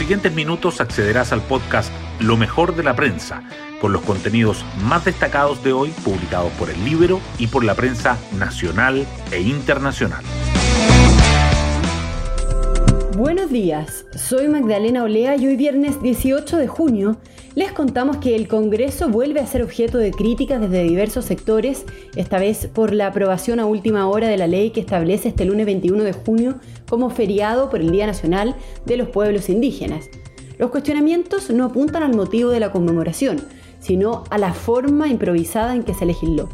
siguientes minutos accederás al podcast Lo mejor de la prensa, con los contenidos más destacados de hoy publicados por el Libro y por la prensa nacional e internacional. Buenos días, soy Magdalena Olea y hoy viernes 18 de junio les contamos que el Congreso vuelve a ser objeto de críticas desde diversos sectores, esta vez por la aprobación a última hora de la ley que establece este lunes 21 de junio como feriado por el Día Nacional de los Pueblos Indígenas. Los cuestionamientos no apuntan al motivo de la conmemoración, sino a la forma improvisada en que se legisló.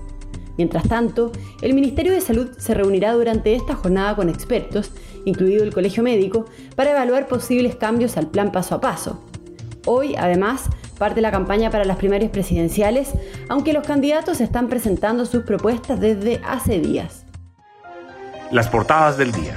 Mientras tanto, el Ministerio de Salud se reunirá durante esta jornada con expertos, incluido el Colegio Médico, para evaluar posibles cambios al plan paso a paso. Hoy, además, parte la campaña para las primarias presidenciales, aunque los candidatos están presentando sus propuestas desde hace días. Las portadas del día.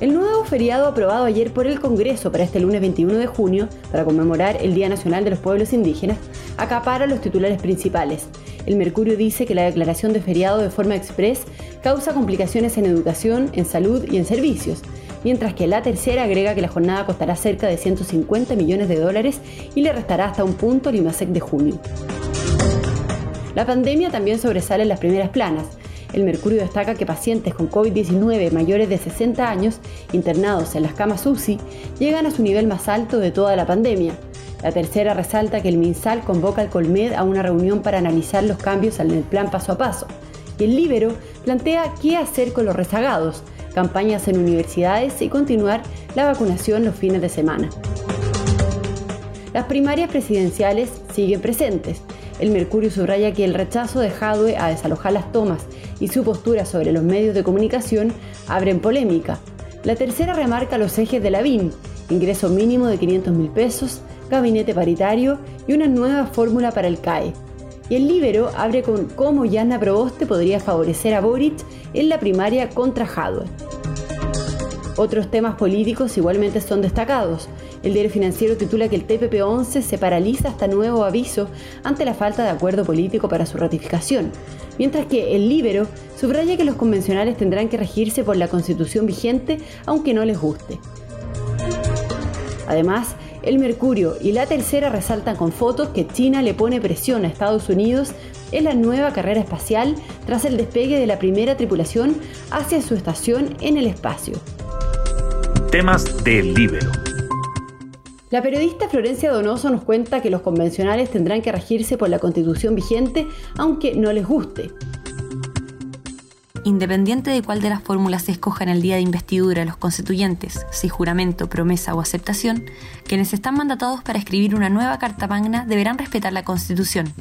El nuevo feriado aprobado ayer por el Congreso para este lunes 21 de junio, para conmemorar el Día Nacional de los Pueblos Indígenas, acapara los titulares principales. El Mercurio dice que la declaración de feriado de forma express causa complicaciones en educación, en salud y en servicios mientras que la tercera agrega que la jornada costará cerca de 150 millones de dólares y le restará hasta un punto al IMASEC de junio. La pandemia también sobresale en las primeras planas. El Mercurio destaca que pacientes con COVID-19 mayores de 60 años, internados en las camas UCI, llegan a su nivel más alto de toda la pandemia. La tercera resalta que el MinSal convoca al Colmed a una reunión para analizar los cambios en el plan paso a paso. Y el Libero plantea qué hacer con los rezagados, campañas en universidades y continuar la vacunación los fines de semana. Las primarias presidenciales siguen presentes. El Mercurio subraya que el rechazo de Jadwe a desalojar las tomas y su postura sobre los medios de comunicación abren polémica. La tercera remarca los ejes de la BIN, ingreso mínimo de 500 mil pesos, gabinete paritario y una nueva fórmula para el CAE. Y el Libero abre con cómo Yana Proboste podría favorecer a Boric en la primaria contra Jadwe. Otros temas políticos igualmente son destacados. El diario financiero titula que el TPP-11 se paraliza hasta nuevo aviso ante la falta de acuerdo político para su ratificación, mientras que el Libero subraya que los convencionales tendrán que regirse por la constitución vigente aunque no les guste. Además, el Mercurio y la Tercera resaltan con fotos que China le pone presión a Estados Unidos en la nueva carrera espacial tras el despegue de la primera tripulación hacia su estación en el espacio. Temas del Libero. La periodista Florencia Donoso nos cuenta que los convencionales tendrán que regirse por la constitución vigente, aunque no les guste. Independiente de cuál de las fórmulas se escoja en el día de investidura los constituyentes, si juramento, promesa o aceptación, quienes están mandatados para escribir una nueva Carta Magna deberán respetar la Constitución,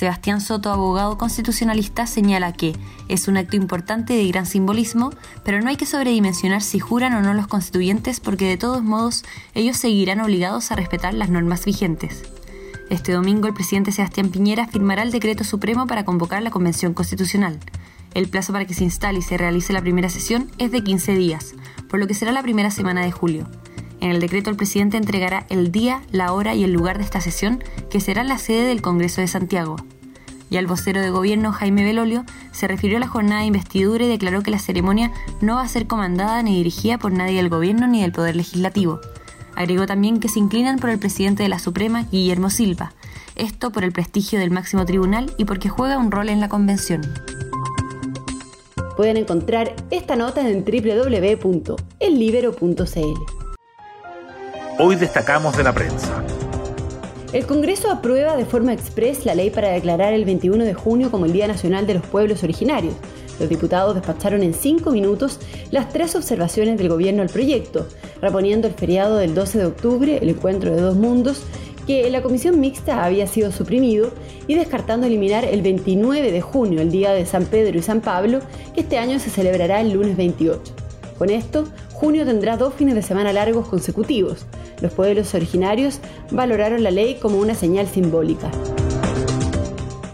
Sebastián Soto, abogado constitucionalista, señala que es un acto importante de gran simbolismo, pero no hay que sobredimensionar si juran o no los constituyentes porque de todos modos ellos seguirán obligados a respetar las normas vigentes. Este domingo el presidente Sebastián Piñera firmará el decreto supremo para convocar la Convención Constitucional. El plazo para que se instale y se realice la primera sesión es de 15 días, por lo que será la primera semana de julio. En el decreto el presidente entregará el día, la hora y el lugar de esta sesión, que será la sede del Congreso de Santiago. Y al vocero de gobierno Jaime Belolio se refirió a la jornada de investidura y declaró que la ceremonia no va a ser comandada ni dirigida por nadie del gobierno ni del Poder Legislativo. Agregó también que se inclinan por el presidente de la Suprema, Guillermo Silva, esto por el prestigio del máximo tribunal y porque juega un rol en la convención. Pueden encontrar esta nota en www.ellibero.cl. Hoy destacamos de la prensa. El Congreso aprueba de forma express la ley para declarar el 21 de junio como el Día Nacional de los Pueblos Originarios. Los diputados despacharon en cinco minutos las tres observaciones del gobierno al proyecto, reponiendo el feriado del 12 de octubre, el encuentro de dos mundos, que la comisión mixta había sido suprimido, y descartando eliminar el 29 de junio, el día de San Pedro y San Pablo, que este año se celebrará el lunes 28. Con esto, junio tendrá dos fines de semana largos consecutivos. Los pueblos originarios valoraron la ley como una señal simbólica.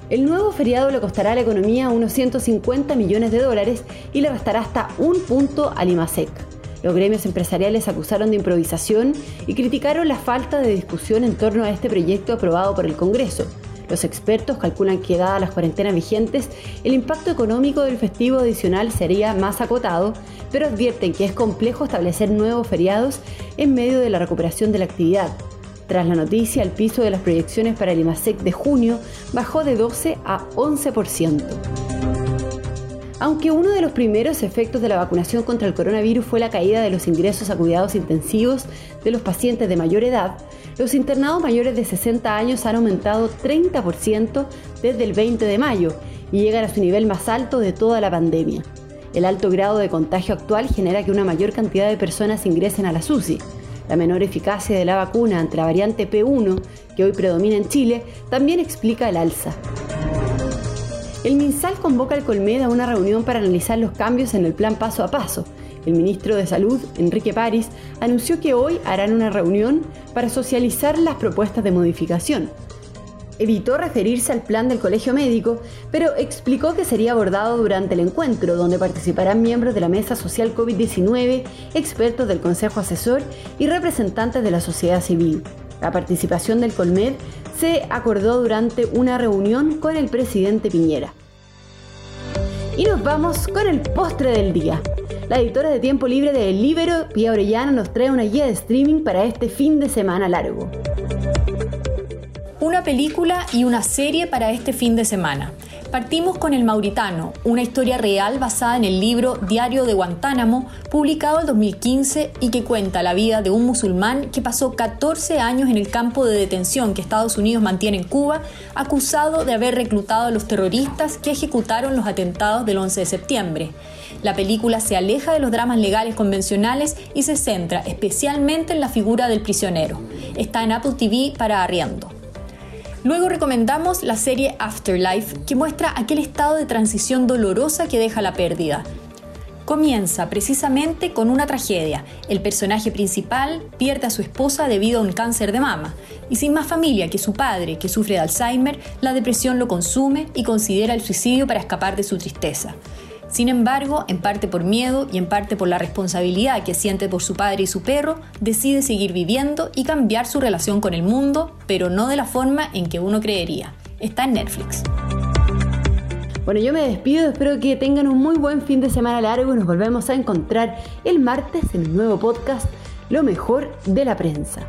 El nuevo feriado le costará a la economía unos 150 millones de dólares y le restará hasta un punto al IMASEC. Los gremios empresariales acusaron de improvisación y criticaron la falta de discusión en torno a este proyecto aprobado por el Congreso. Los expertos calculan que dadas las cuarentenas vigentes, el impacto económico del festivo adicional sería más acotado, pero advierten que es complejo establecer nuevos feriados en medio de la recuperación de la actividad. Tras la noticia, el piso de las proyecciones para el IMASEC de junio bajó de 12 a 11%. Aunque uno de los primeros efectos de la vacunación contra el coronavirus fue la caída de los ingresos a cuidados intensivos de los pacientes de mayor edad, los internados mayores de 60 años han aumentado 30% desde el 20 de mayo y llegan a su nivel más alto de toda la pandemia. El alto grado de contagio actual genera que una mayor cantidad de personas ingresen a la SUSI. La menor eficacia de la vacuna ante la variante P1, que hoy predomina en Chile, también explica el alza. El MinSal convoca al Colmed a una reunión para analizar los cambios en el plan paso a paso el ministro de Salud, Enrique París, anunció que hoy harán una reunión para socializar las propuestas de modificación. Evitó referirse al plan del Colegio Médico, pero explicó que sería abordado durante el encuentro, donde participarán miembros de la Mesa Social COVID-19, expertos del Consejo Asesor y representantes de la sociedad civil. La participación del Colmed se acordó durante una reunión con el presidente Piñera. Y nos vamos con el postre del día. La editora de tiempo libre de El Libero, Pia Orellana, nos trae una guía de streaming para este fin de semana largo. Una película y una serie para este fin de semana. Partimos con El Mauritano, una historia real basada en el libro Diario de Guantánamo, publicado en 2015 y que cuenta la vida de un musulmán que pasó 14 años en el campo de detención que Estados Unidos mantiene en Cuba, acusado de haber reclutado a los terroristas que ejecutaron los atentados del 11 de septiembre. La película se aleja de los dramas legales convencionales y se centra especialmente en la figura del prisionero. Está en Apple TV para arriendo. Luego recomendamos la serie Afterlife, que muestra aquel estado de transición dolorosa que deja la pérdida. Comienza precisamente con una tragedia. El personaje principal pierde a su esposa debido a un cáncer de mama. Y sin más familia que su padre, que sufre de Alzheimer, la depresión lo consume y considera el suicidio para escapar de su tristeza. Sin embargo, en parte por miedo y en parte por la responsabilidad que siente por su padre y su perro, decide seguir viviendo y cambiar su relación con el mundo, pero no de la forma en que uno creería. Está en Netflix. Bueno, yo me despido, espero que tengan un muy buen fin de semana largo y nos volvemos a encontrar el martes en un nuevo podcast, Lo mejor de la prensa.